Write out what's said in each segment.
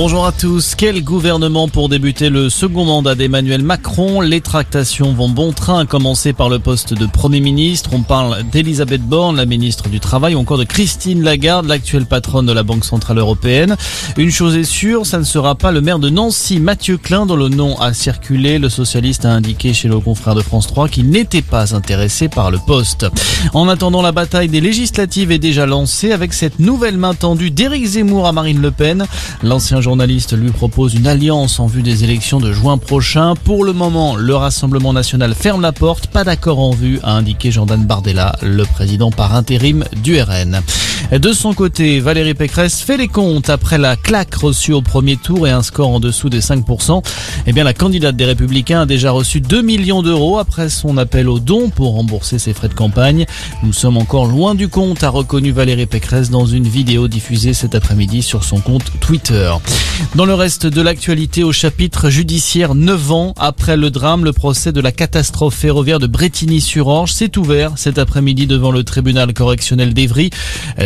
Bonjour à tous. Quel gouvernement pour débuter le second mandat d'Emmanuel Macron? Les tractations vont bon train, à commencer par le poste de Premier ministre. On parle d'Elisabeth Borne, la ministre du Travail, ou encore de Christine Lagarde, l'actuelle patronne de la Banque Centrale Européenne. Une chose est sûre, ça ne sera pas le maire de Nancy, Mathieu Klein, dont le nom a circulé. Le socialiste a indiqué chez le confrère de France 3 qu'il n'était pas intéressé par le poste. En attendant, la bataille des législatives est déjà lancée avec cette nouvelle main tendue d'Éric Zemmour à Marine Le Pen. L'ancien journaliste lui propose une alliance en vue des élections de juin prochain. Pour le moment, le Rassemblement national ferme la porte. Pas d'accord en vue, a indiqué Jordan Bardella, le président par intérim du RN. De son côté, Valérie Pécresse fait les comptes après la claque reçue au premier tour et un score en dessous des 5%. Eh bien, la candidate des Républicains a déjà reçu 2 millions d'euros après son appel aux dons pour rembourser ses frais de campagne. Nous sommes encore loin du compte, a reconnu Valérie Pécresse dans une vidéo diffusée cet après-midi sur son compte Twitter. Dans le reste de l'actualité au chapitre judiciaire, 9 ans après le drame, le procès de la catastrophe ferroviaire de Bretigny-sur-Orge s'est ouvert cet après-midi devant le tribunal correctionnel d'Evry.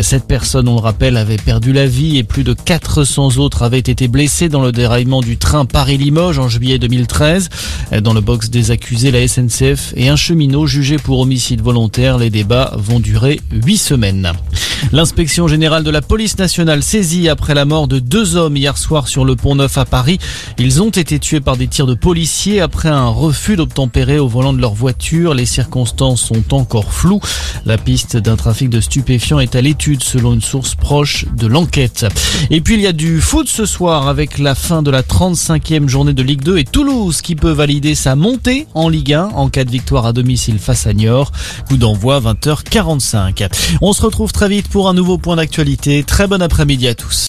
Cette personne, on le rappelle, avait perdu la vie et plus de 400 autres avaient été blessés dans le déraillement du train Paris-Limoges en juillet 2013. Dans le box des accusés, la SNCF et un cheminot jugé pour homicide volontaire. Les débats vont durer 8 semaines. L'inspection générale de la police nationale saisie après la mort de deux hommes hier soir sur le pont Neuf à Paris. Ils ont été tués par des tirs de policiers après un refus d'obtempérer au volant de leur voiture. Les circonstances sont encore floues. La piste d'un trafic de stupéfiants est à l'étude selon une source proche de l'enquête. Et puis il y a du foot ce soir avec la fin de la 35e journée de Ligue 2 et Toulouse qui peut valider sa montée en Ligue 1 en cas de victoire à domicile face à Niort. Coup d'envoi 20h45. On se retrouve très vite pour un nouveau point d'actualité. Très bon après-midi à tous.